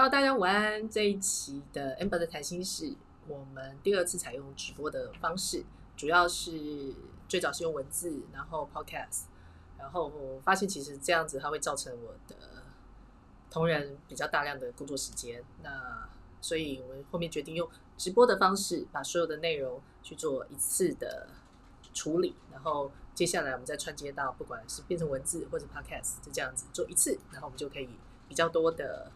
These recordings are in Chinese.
Hello，大家午安。这一期的 Amber 的谈心是，我们第二次采用直播的方式，主要是最早是用文字，然后 Podcast，然后我发现其实这样子它会造成我的同仁比较大量的工作时间，那所以我们后面决定用直播的方式，把所有的内容去做一次的处理，然后接下来我们再串接到不管是变成文字或者 Podcast，就这样子做一次，然后我们就可以比较多的。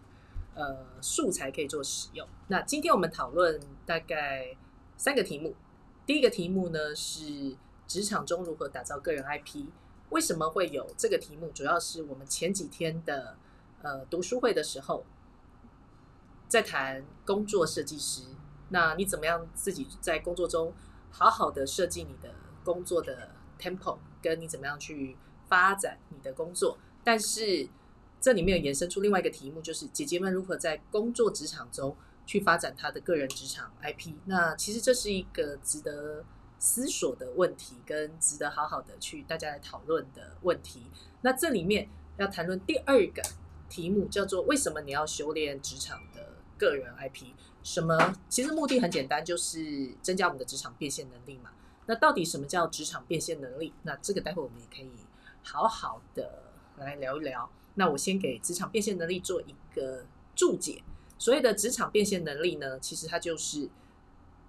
呃，素材可以做使用。那今天我们讨论大概三个题目。第一个题目呢是职场中如何打造个人 IP。为什么会有这个题目？主要是我们前几天的呃读书会的时候，在谈工作设计师。那你怎么样自己在工作中好好的设计你的工作的 tempo，跟你怎么样去发展你的工作？但是这里面有延伸出另外一个题目，就是姐姐们如何在工作职场中去发展她的个人职场 IP。那其实这是一个值得思索的问题，跟值得好好的去大家来讨论的问题。那这里面要谈论第二个题目，叫做为什么你要修炼职场的个人 IP？什么？其实目的很简单，就是增加我们的职场变现能力嘛。那到底什么叫职场变现能力？那这个待会我们也可以好好的来聊一聊。那我先给职场变现能力做一个注解。所谓的职场变现能力呢，其实它就是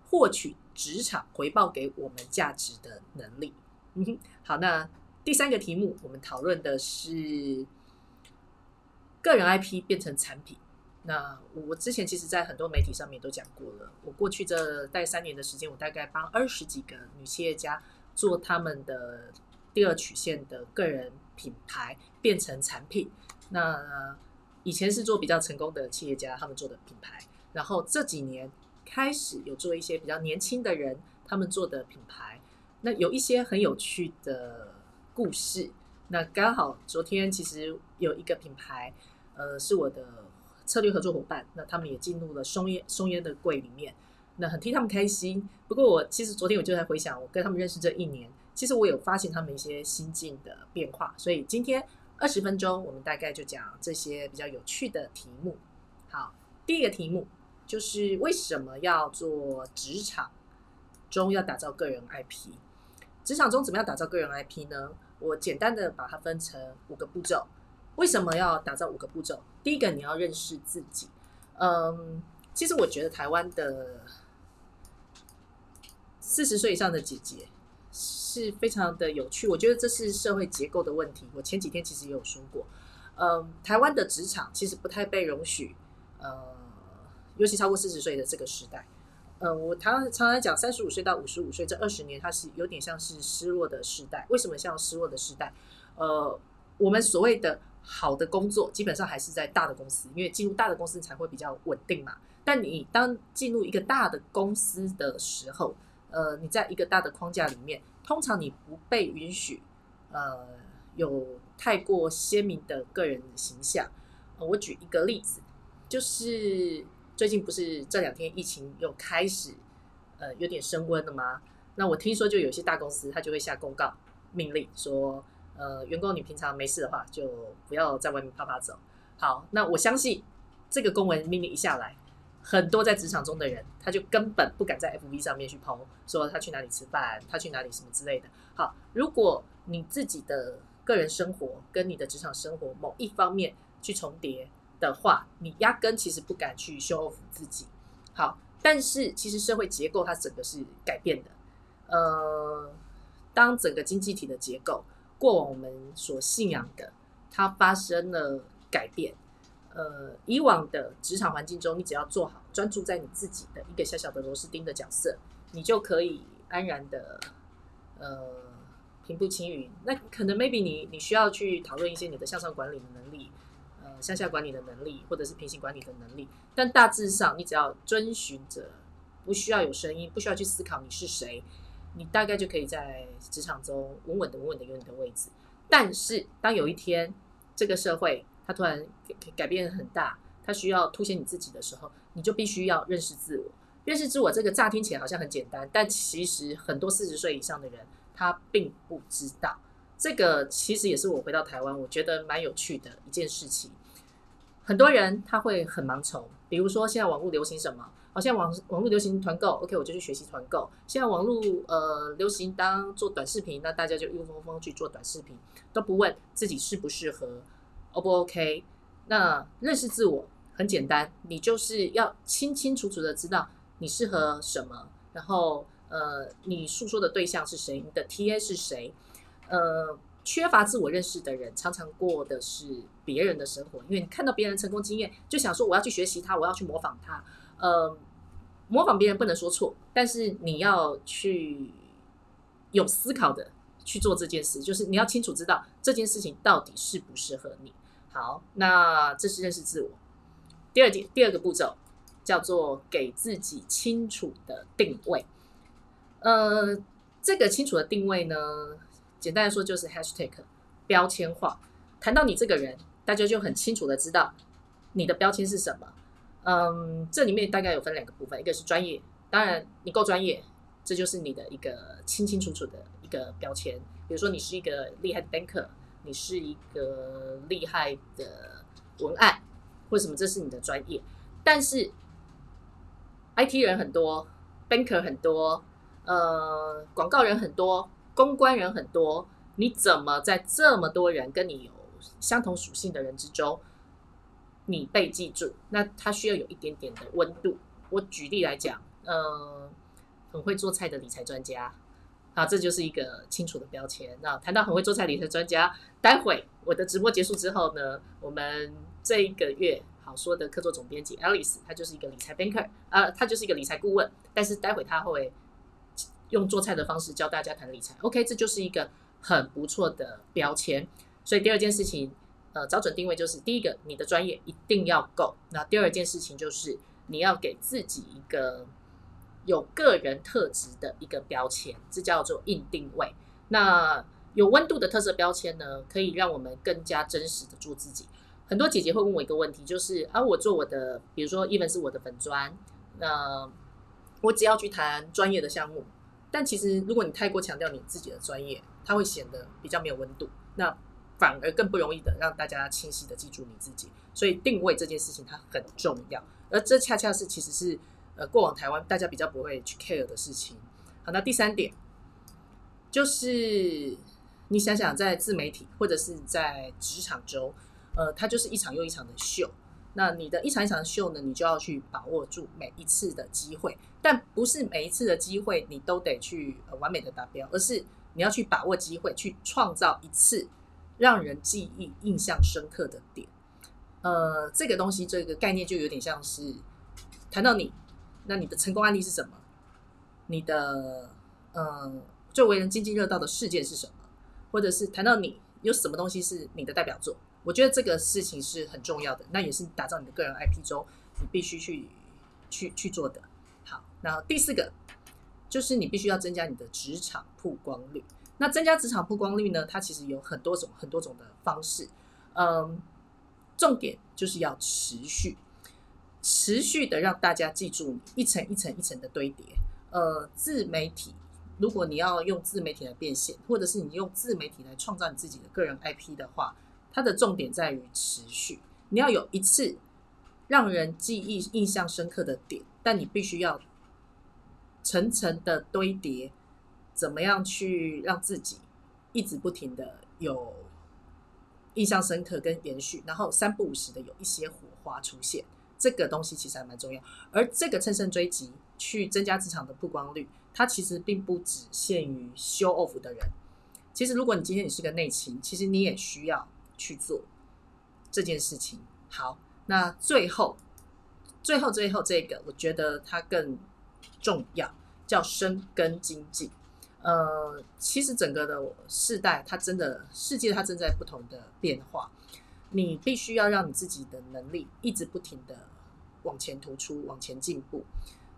获取职场回报给我们价值的能力。嗯哼，好，那第三个题目我们讨论的是个人 IP 变成产品。那我之前其实，在很多媒体上面都讲过了。我过去这大概三年的时间，我大概帮二十几个女企业家做他们的第二曲线的个人。品牌变成产品，那以前是做比较成功的企业家，他们做的品牌，然后这几年开始有做一些比较年轻的人，他们做的品牌，那有一些很有趣的故事。那刚好昨天其实有一个品牌，呃，是我的策略合作伙伴，那他们也进入了松烟松烟的柜里面，那很替他们开心。不过我其实昨天我就在回想，我跟他们认识这一年。其实我有发现他们一些心境的变化，所以今天二十分钟，我们大概就讲这些比较有趣的题目。好，第一个题目就是为什么要做职场中要打造个人 IP？职场中怎么样打造个人 IP 呢？我简单的把它分成五个步骤。为什么要打造五个步骤？第一个，你要认识自己。嗯，其实我觉得台湾的四十岁以上的姐姐。是非常的有趣，我觉得这是社会结构的问题。我前几天其实也有说过，嗯，台湾的职场其实不太被容许，呃，尤其超过四十岁的这个时代，呃，我常常常讲三十五岁到五十五岁这二十年，它是有点像是失落的时代。为什么像失落的时代？呃，我们所谓的好的工作，基本上还是在大的公司，因为进入大的公司才会比较稳定嘛。但你当进入一个大的公司的时候，呃，你在一个大的框架里面。通常你不被允许，呃，有太过鲜明的个人形象。我举一个例子，就是最近不是这两天疫情又开始，呃，有点升温了吗？那我听说就有些大公司他就会下公告命令说，呃，员工你平常没事的话就不要在外面啪啪走。好，那我相信这个公文命令一下来。很多在职场中的人，他就根本不敢在 FV 上面去抛，说他去哪里吃饭，他去哪里什么之类的。好，如果你自己的个人生活跟你的职场生活某一方面去重叠的话，你压根其实不敢去 show off 自己。好，但是其实社会结构它整个是改变的。呃，当整个经济体的结构过往我们所信仰的，它发生了改变。呃，以往的职场环境中，你只要做好专注在你自己的一个小小的螺丝钉的角色，你就可以安然的呃平步青云。那可能 maybe 你你需要去讨论一些你的向上管理的能力，呃，向下管理的能力，或者是平行管理的能力。但大致上，你只要遵循着，不需要有声音，不需要去思考你是谁，你大概就可以在职场中稳稳的、稳稳的有你的位置。但是，当有一天这个社会，它突然改变很大，它需要凸显你自己的时候，你就必须要认识自我。认识自我这个乍听起来好像很简单，但其实很多四十岁以上的人他并不知道。这个其实也是我回到台湾，我觉得蛮有趣的一件事情。很多人他会很盲从，比如说现在网络流行什么？好像网网络流行团购，OK，我就去学习团购。现在网络呃流行当做短视频，那大家就一窝蜂蜂去做短视频，都不问自己适不适合，O 不 OK？那认识自我很简单，你就是要清清楚楚的知道你适合什么，然后呃，你诉说的对象是谁，你的 TA 是谁？呃，缺乏自我认识的人，常常过的是别人的生活，因为你看到别人成功经验，就想说我要去学习他，我要去模仿他。呃，模仿别人不能说错，但是你要去有思考的去做这件事，就是你要清楚知道这件事情到底适不适合你。好，那这是认识自我。第二件，第二个步骤叫做给自己清楚的定位。呃，这个清楚的定位呢，简单来说就是 hashtag 标签化。谈到你这个人，大家就很清楚的知道你的标签是什么。嗯，这里面大概有分两个部分，一个是专业，当然你够专业，这就是你的一个清清楚楚的一个标签。比如说你是一个厉害的 banker，你是一个厉害的文案，或什么，这是你的专业。但是 IT 人很多，banker 很多，呃，广告人很多，公关人很多，你怎么在这么多人跟你有相同属性的人之中？你被记住，那他需要有一点点的温度。我举例来讲，呃，很会做菜的理财专家，啊，这就是一个清楚的标签。那谈到很会做菜理财专家，待会我的直播结束之后呢，我们这一个月好说的客座总编辑 Alice，她就是一个理财 banker，呃，她就是一个理财顾问。但是待会她会用做菜的方式教大家谈理财。OK，这就是一个很不错的标签。所以第二件事情。呃，找准定位就是第一个，你的专业一定要够。那第二件事情就是你要给自己一个有个人特质的一个标签，这叫做硬定位。那有温度的特色标签呢，可以让我们更加真实的做自己。很多姐姐会问我一个问题，就是啊，我做我的，比如说 even 是我的粉砖，那我只要去谈专业的项目，但其实如果你太过强调你自己的专业，它会显得比较没有温度。那反而更不容易的让大家清晰的记住你自己，所以定位这件事情它很重要，而这恰恰是其实是呃过往台湾大家比较不会去 care 的事情。好，那第三点就是你想想在自媒体或者是在职场中，呃，它就是一场又一场的秀。那你的一场一场的秀呢，你就要去把握住每一次的机会，但不是每一次的机会你都得去完美的达标，而是你要去把握机会，去创造一次。让人记忆印象深刻的点，呃，这个东西这个概念就有点像是谈到你，那你的成功案例是什么？你的呃最为人津津乐道的事件是什么？或者是谈到你有什么东西是你的代表作？我觉得这个事情是很重要的，那也是打造你的个人 IP 中你必须去去去做的。好，然后第四个就是你必须要增加你的职场曝光率。那增加职场曝光率呢？它其实有很多种、很多种的方式。嗯，重点就是要持续、持续的让大家记住你，一层一层、一层的堆叠。呃，自媒体，如果你要用自媒体来变现，或者是你用自媒体来创造你自己的个人 IP 的话，它的重点在于持续。你要有一次让人记忆、印象深刻的点，但你必须要层层的堆叠。怎么样去让自己一直不停的有印象深刻跟延续，然后三不五时的有一些火花出现，这个东西其实还蛮重要。而这个乘胜追击去增加职场的曝光率，它其实并不只限于 show off 的人。其实如果你今天你是个内勤，其实你也需要去做这件事情。好，那最后最后最后这个，我觉得它更重要，叫深耕经济。呃，其实整个的世代，它真的世界它正在不同的变化，你必须要让你自己的能力一直不停的往前突出，往前进步。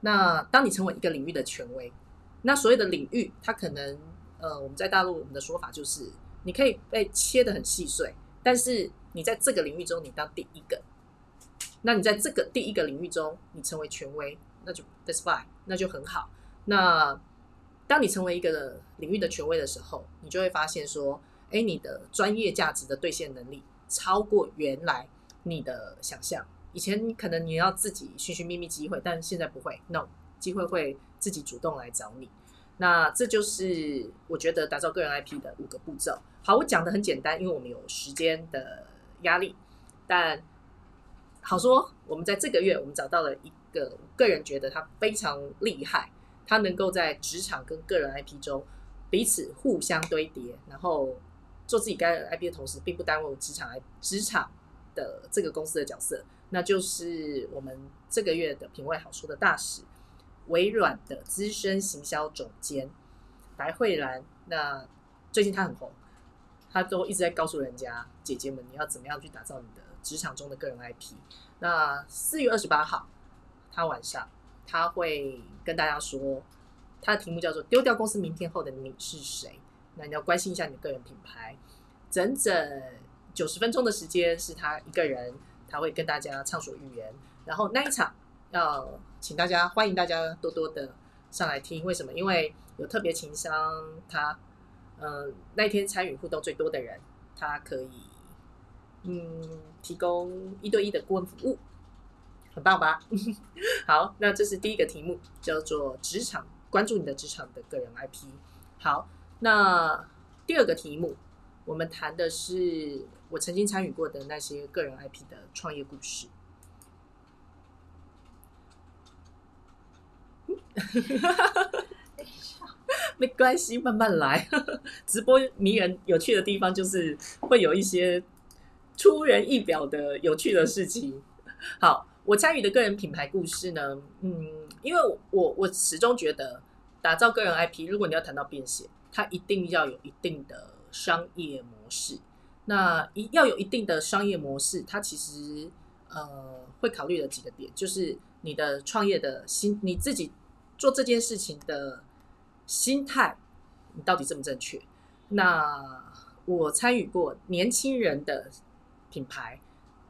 那当你成为一个领域的权威，那所谓的领域，它可能呃，我们在大陆我们的说法就是，你可以被切得很细碎，但是你在这个领域中你当第一个，那你在这个第一个领域中你成为权威，那就 that's fine，那就很好。那当你成为一个领域的权威的时候，你就会发现说，哎，你的专业价值的兑现能力超过原来你的想象。以前可能你要自己寻寻觅觅机会，但现在不会，no，机会会自己主动来找你。那这就是我觉得打造个人 IP 的五个步骤。好，我讲的很简单，因为我们有时间的压力。但好说，我们在这个月，我们找到了一个个人觉得他非常厉害，他能够在职场跟个人 IP 中彼此互相堆叠，然后做自己个人 IP 的同时，并不耽误职场职场的这个公司的角色。那就是我们这个月的品味好书的大使。微软的资深行销总监白慧兰，那最近她很红，她都一直在告诉人家姐姐们，你要怎么样去打造你的职场中的个人 IP。那四月二十八号，她晚上她会跟大家说，她的题目叫做“丢掉公司名片后的你是谁”。那你要关心一下你的个人品牌。整整九十分钟的时间是他一个人，他会跟大家畅所欲言。然后那一场要。请大家欢迎大家多多的上来听，为什么？因为有特别情商，他嗯那天参与互动最多的人，他可以嗯提供一对一的顾问服务，很棒吧？好，那这是第一个题目，叫做职场关注你的职场的个人 IP。好，那第二个题目，我们谈的是我曾经参与过的那些个人 IP 的创业故事。哈哈哈没关系，慢慢来。直播迷人有趣的地方就是会有一些出人意表的有趣的事情。好，我参与的个人品牌故事呢，嗯，因为我我始终觉得打造个人 IP，如果你要谈到变现，它一定要有一定的商业模式。那一要有一定的商业模式，它其实呃会考虑的几个点，就是你的创业的心，你自己。做这件事情的心态，你到底正不正确？那我参与过年轻人的品牌，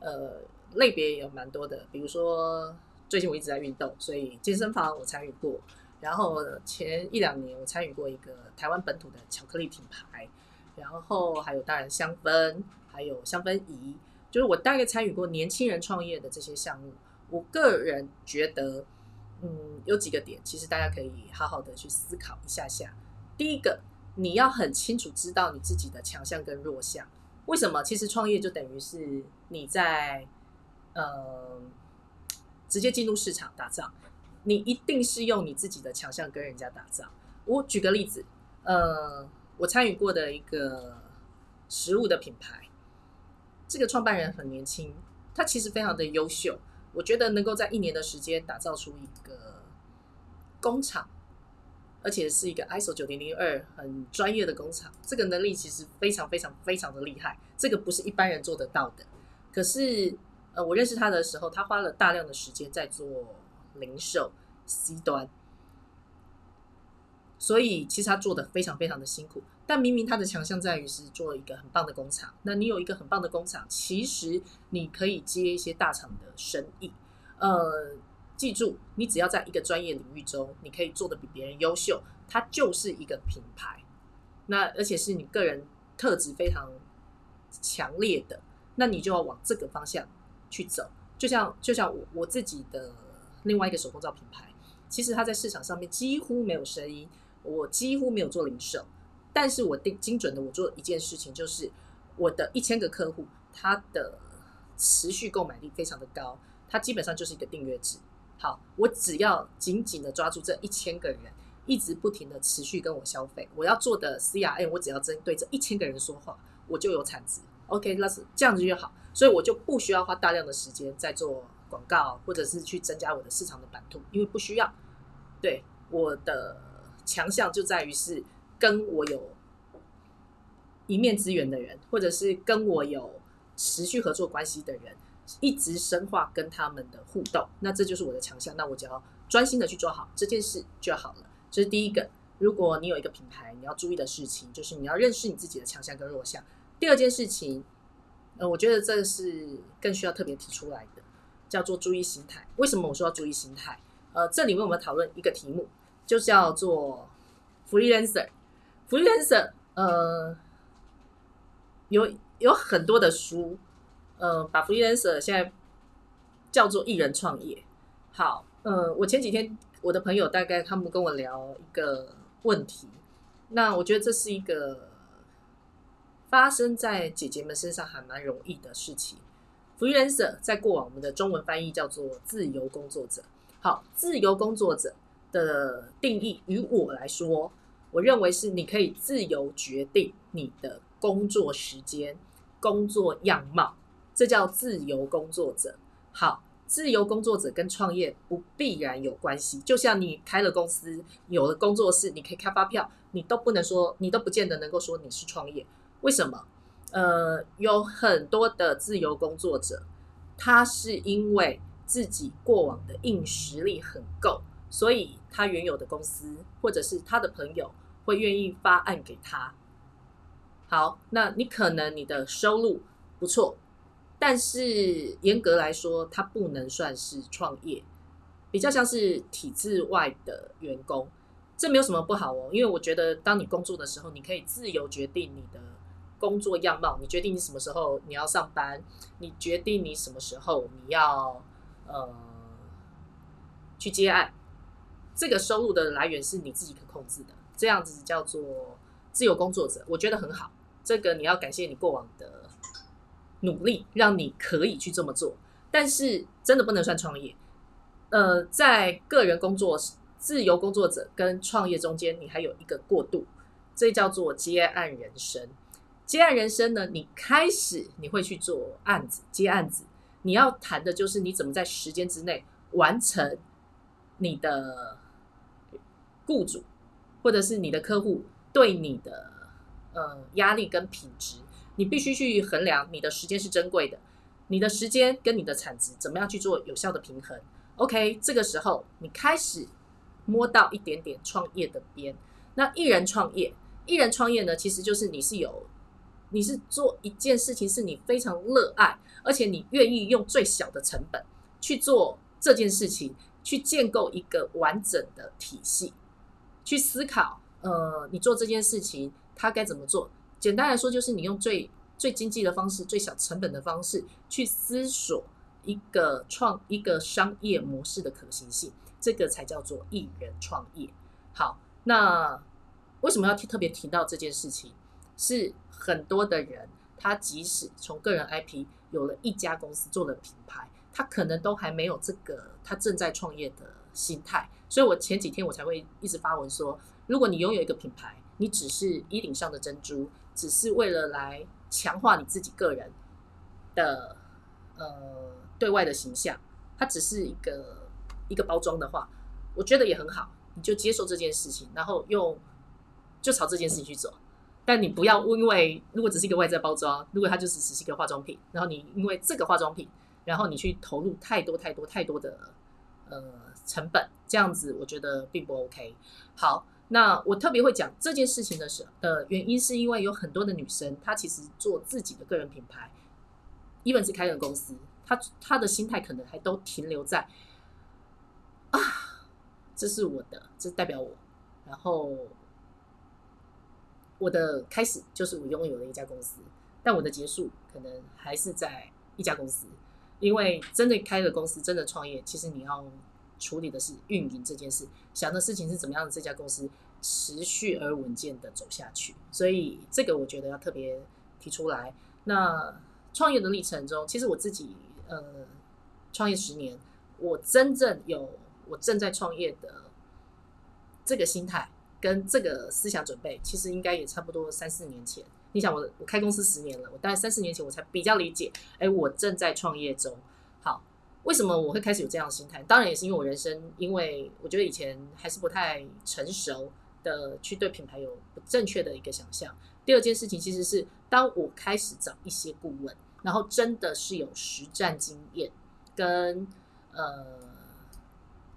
呃，类别也有蛮多的。比如说，最近我一直在运动，所以健身房我参与过。然后前一两年我参与过一个台湾本土的巧克力品牌，然后还有当然香氛，还有香氛仪，就是我大概参与过年轻人创业的这些项目。我个人觉得。嗯，有几个点，其实大家可以好好的去思考一下下。第一个，你要很清楚知道你自己的强项跟弱项。为什么？其实创业就等于是你在呃直接进入市场打仗，你一定是用你自己的强项跟人家打仗。我举个例子，呃，我参与过的一个食物的品牌，这个创办人很年轻，他其实非常的优秀。我觉得能够在一年的时间打造出一个工厂，而且是一个 ISO 九零零二很专业的工厂，这个能力其实非常非常非常的厉害，这个不是一般人做得到的。可是，呃，我认识他的时候，他花了大量的时间在做零售 C 端，所以其实他做的非常非常的辛苦。但明明他的强项在于是做一个很棒的工厂，那你有一个很棒的工厂，其实你可以接一些大厂的生意。呃，记住，你只要在一个专业领域中，你可以做的比别人优秀，它就是一个品牌。那而且是你个人特质非常强烈的，那你就要往这个方向去走。就像就像我我自己的另外一个手工皂品牌，其实它在市场上面几乎没有声音，我几乎没有做零售。但是我定精准的，我做一件事情，就是我的一千个客户，他的持续购买力非常的高，他基本上就是一个订阅制。好，我只要紧紧的抓住这一千个人，一直不停的持续跟我消费，我要做的 CRM，我只要针对这一千个人说话，我就有产值。OK，那是这样子就好，所以我就不需要花大量的时间在做广告，或者是去增加我的市场的版图，因为不需要。对，我的强项就在于是。跟我有一面之缘的人，或者是跟我有持续合作关系的人，一直深化跟他们的互动，那这就是我的强项。那我只要专心的去做好这件事就好了。这是第一个。如果你有一个品牌，你要注意的事情就是你要认识你自己的强项跟弱项。第二件事情，呃，我觉得这是更需要特别提出来的，叫做注意心态。为什么我说要注意心态？呃，这里面我们讨论一个题目，就叫做 freelancer。freelancer，呃，有有很多的书呃，把 freelancer 现在叫做艺人创业。好，呃，我前几天我的朋友大概他们跟我聊一个问题，那我觉得这是一个发生在姐姐们身上还蛮容易的事情。freelancer 在过往我们的中文翻译叫做自由工作者。好，自由工作者的定义于我来说，我认为是你可以自由决定你的工作时间、工作样貌，这叫自由工作者。好，自由工作者跟创业不必然有关系，就像你开了公司、有了工作室，你可以开发票，你都不能说，你都不见得能够说你是创业。为什么？呃，有很多的自由工作者，他是因为自己过往的硬实力很够，所以他原有的公司或者是他的朋友会愿意发案给他。好，那你可能你的收入不错，但是严格来说，它不能算是创业，比较像是体制外的员工。这没有什么不好哦，因为我觉得当你工作的时候，你可以自由决定你的。工作样貌，你决定你什么时候你要上班，你决定你什么时候你要呃去接案，这个收入的来源是你自己可控制的，这样子叫做自由工作者，我觉得很好。这个你要感谢你过往的努力，让你可以去这么做。但是真的不能算创业。呃，在个人工作、自由工作者跟创业中间，你还有一个过渡，这叫做接案人生。接案人生呢？你开始你会去做案子，接案子，你要谈的就是你怎么在时间之内完成你的雇主或者是你的客户对你的呃压力跟品质，你必须去衡量你的时间是珍贵的，你的时间跟你的产值怎么样去做有效的平衡？OK，这个时候你开始摸到一点点创业的边。那艺人创业，艺人创业呢，其实就是你是有。你是做一件事情，是你非常热爱，而且你愿意用最小的成本去做这件事情，去建构一个完整的体系，去思考，呃，你做这件事情他该怎么做？简单来说，就是你用最最经济的方式、最小成本的方式去思索一个创一个商业模式的可行性，这个才叫做艺人创业。好，那为什么要提特别提到这件事情？是很多的人，他即使从个人 IP 有了一家公司做了品牌，他可能都还没有这个他正在创业的心态。所以我前几天我才会一直发文说，如果你拥有一个品牌，你只是衣领上的珍珠，只是为了来强化你自己个人的呃对外的形象，它只是一个一个包装的话，我觉得也很好，你就接受这件事情，然后用就朝这件事情去走。但你不要因为如果只是一个外在包装，如果它就是只是一个化妆品，然后你因为这个化妆品，然后你去投入太多太多太多的呃成本，这样子我觉得并不 OK。好，那我特别会讲这件事情的时的原因，是因为有很多的女生，她其实做自己的个人品牌，even 是开个公司，她她的心态可能还都停留在啊，这是我的，这代表我，然后。我的开始就是我拥有了一家公司，但我的结束可能还是在一家公司，因为真的开了公司，真的创业，其实你要处理的是运营这件事，想的事情是怎么样的这家公司持续而稳健的走下去，所以这个我觉得要特别提出来。那创业的历程中，其实我自己呃创业十年，我真正有我正在创业的这个心态。跟这个思想准备，其实应该也差不多三四年前。你想，我我开公司十年了，我大概三四年前我才比较理解，哎，我正在创业中。好，为什么我会开始有这样的心态？当然也是因为我人生，因为我觉得以前还是不太成熟的，去对品牌有不正确的一个想象。第二件事情，其实是当我开始找一些顾问，然后真的是有实战经验跟呃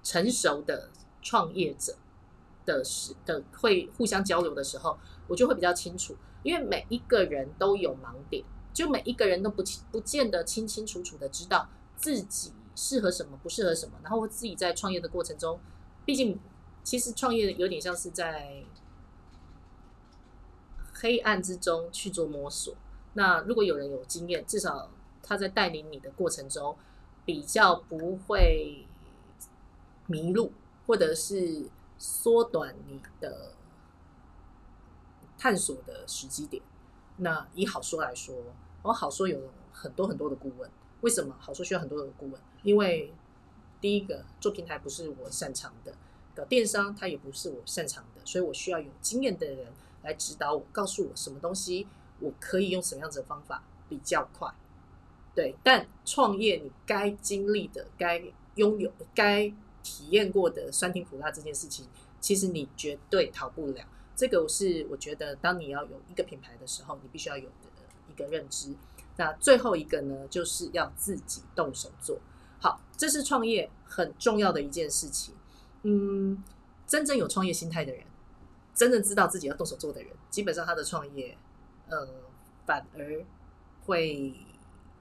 成熟的创业者。的时的会互相交流的时候，我就会比较清楚，因为每一个人都有盲点，就每一个人都不清不见得清清楚楚的知道自己适合什么，不适合什么。然后自己在创业的过程中，毕竟其实创业有点像是在黑暗之中去做摸索。那如果有人有经验，至少他在带领你的过程中比较不会迷路，或者是缩短你的探索的时机点。那以好说来说，我好说有很多很多的顾问，为什么好说需要很多的顾问？因为第一个做平台不是我擅长的，搞电商它也不是我擅长的，所以我需要有经验的人来指导我，告诉我什么东西我可以用什么样子的方法比较快。对，但创业你该经历的、该拥有、该体验过的酸甜苦辣这件事情，其实你绝对逃不了。这个是我觉得，当你要有一个品牌的时候，你必须要有的一个认知。那最后一个呢，就是要自己动手做好，这是创业很重要的一件事情。嗯，真正有创业心态的人，真正知道自己要动手做的人，基本上他的创业，呃，反而会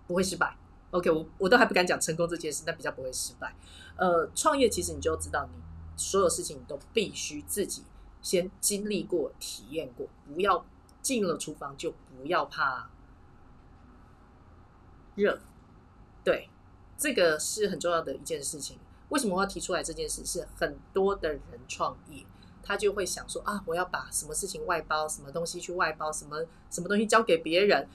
不会失败。OK，我我都还不敢讲成功这件事，但比较不会失败。呃，创业其实你就知道，你所有事情你都必须自己。先经历过、体验过，不要进了厨房就不要怕热。对，这个是很重要的一件事情。为什么我要提出来这件事？是很多的人创业，他就会想说啊，我要把什么事情外包，什么东西去外包，什么什么东西交给别人。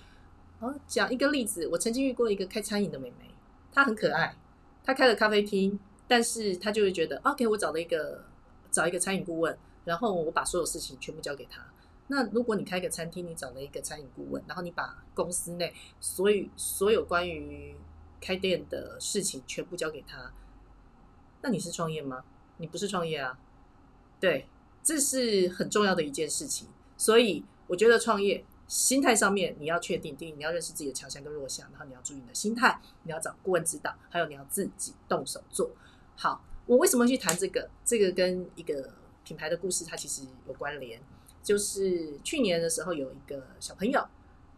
哦，讲一个例子，我曾经遇过一个开餐饮的美眉，她很可爱，她开了咖啡厅，但是她就会觉得，OK，我找了一个找一个餐饮顾问。然后我把所有事情全部交给他。那如果你开个餐厅，你找了一个餐饮顾问，然后你把公司内所有所有关于开店的事情全部交给他，那你是创业吗？你不是创业啊。对，这是很重要的一件事情。所以我觉得创业心态上面你要确定，第一你要认识自己的强项跟弱项，然后你要注意你的心态，你要找顾问指导，还有你要自己动手做好。我为什么去谈这个？这个跟一个。品牌的故事，它其实有关联。就是去年的时候，有一个小朋友，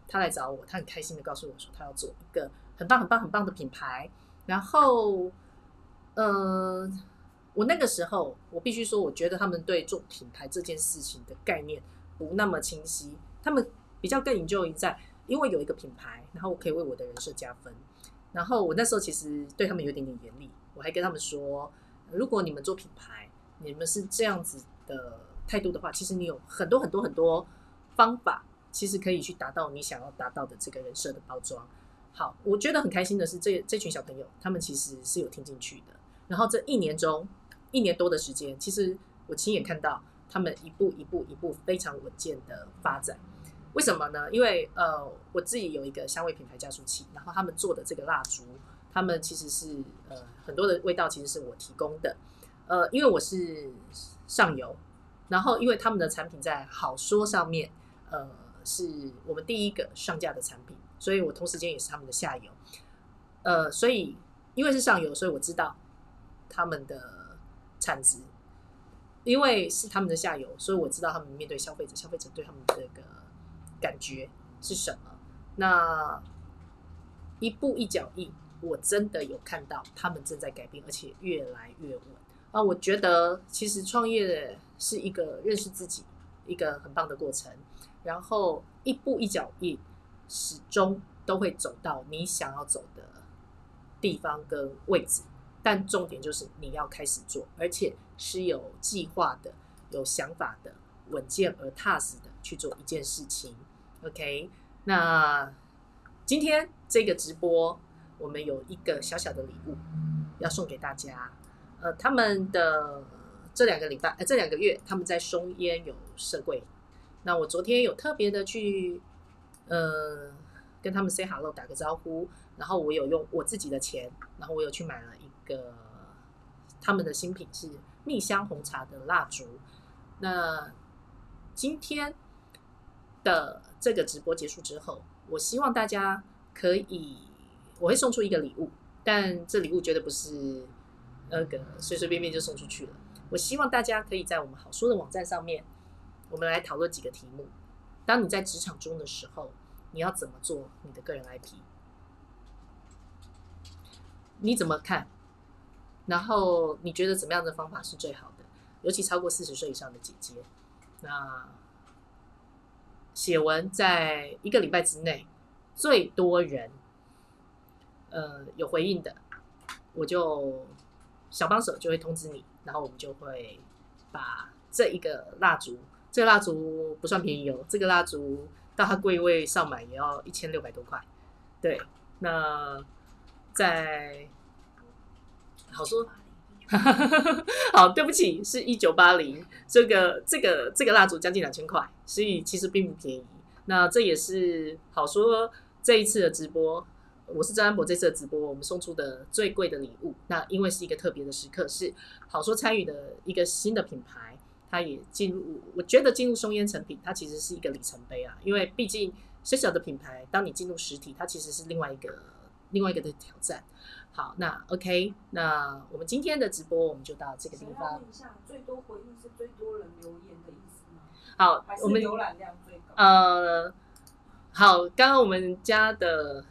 他来找我，他很开心的告诉我说，他要做一个很棒、很棒、很棒的品牌。然后，呃，我那个时候，我必须说，我觉得他们对做品牌这件事情的概念不那么清晰。他们比较更引咎于在，因为有一个品牌，然后我可以为我的人设加分。然后我那时候其实对他们有点点严厉，我还跟他们说，如果你们做品牌，你们是这样子的态度的话，其实你有很多很多很多方法，其实可以去达到你想要达到的这个人设的包装。好，我觉得很开心的是，这这群小朋友他们其实是有听进去的。然后这一年中，一年多的时间，其实我亲眼看到他们一步一步一步非常稳健的发展。为什么呢？因为呃，我自己有一个香味品牌加速器，然后他们做的这个蜡烛，他们其实是呃很多的味道其实是我提供的。呃，因为我是上游，然后因为他们的产品在好说上面，呃，是我们第一个上架的产品，所以我同时间也是他们的下游。呃，所以因为是上游，所以我知道他们的产值；因为是他们的下游，所以我知道他们面对消费者，消费者对他们这个感觉是什么。那一步一脚印，我真的有看到他们正在改变，而且越来越稳。啊，我觉得其实创业是一个认识自己一个很棒的过程，然后一步一脚印，始终都会走到你想要走的地方跟位置。但重点就是你要开始做，而且是有计划的、有想法的、稳健而踏实的去做一件事情。OK，那今天这个直播，我们有一个小小的礼物要送给大家。呃，他们的这两个礼拜，呃，这两个月，他们在松烟有设柜。那我昨天有特别的去，呃，跟他们 say hello，打个招呼。然后我有用我自己的钱，然后我有去买了一个他们的新品是蜜香红茶的蜡烛。那今天的这个直播结束之后，我希望大家可以，我会送出一个礼物，但这礼物绝对不是。那个随随便便就送出去了。我希望大家可以在我们好说的网站上面，我们来讨论几个题目。当你在职场中的时候，你要怎么做你的个人 IP？你怎么看？然后你觉得怎么样的方法是最好的？尤其超过四十岁以上的姐姐，那写文在一个礼拜之内最多人呃有回应的，我就小帮手就会通知你，然后我们就会把这一个蜡烛，这个蜡烛不算便宜哦，这个蜡烛到它柜位上买也要一千六百多块。对，那在好说。好，对不起，是一九八零，这个这个这个蜡烛将近两千块，所以其实并不便宜。那这也是好说这一次的直播，我是张安博这次的直播，我们送出的最贵的礼物。那因为是一个特别的时刻，是好说参与的一个新的品牌，它也进入，我觉得进入松烟成品，它其实是一个里程碑啊。因为毕竟小小的品牌，当你进入实体，它其实是另外一个另外一个的挑战。好，那 OK，那我们今天的直播我们就到这个地方。最多回应是最多人留言的意思吗？好，我们浏览量最高？呃，好，刚刚我们家的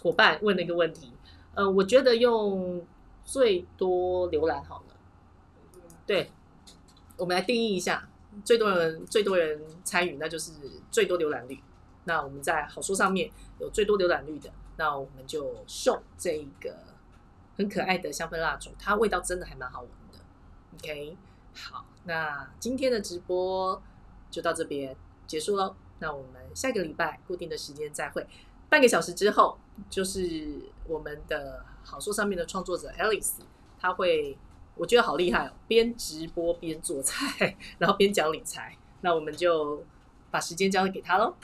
伙伴问了一个问题，呃，我觉得用最多浏览好了。对，我们来定义一下，最多人最多人参与，那就是最多浏览率。那我们在好书上面有最多浏览率的。那我们就送这一个很可爱的香氛蜡烛，它味道真的还蛮好闻的。OK，好，那今天的直播就到这边结束喽。那我们下个礼拜固定的时间再会，半个小时之后就是我们的好说上面的创作者 Alice，他会我觉得好厉害哦，边直播边做菜，然后边讲理财。那我们就把时间交给他喽。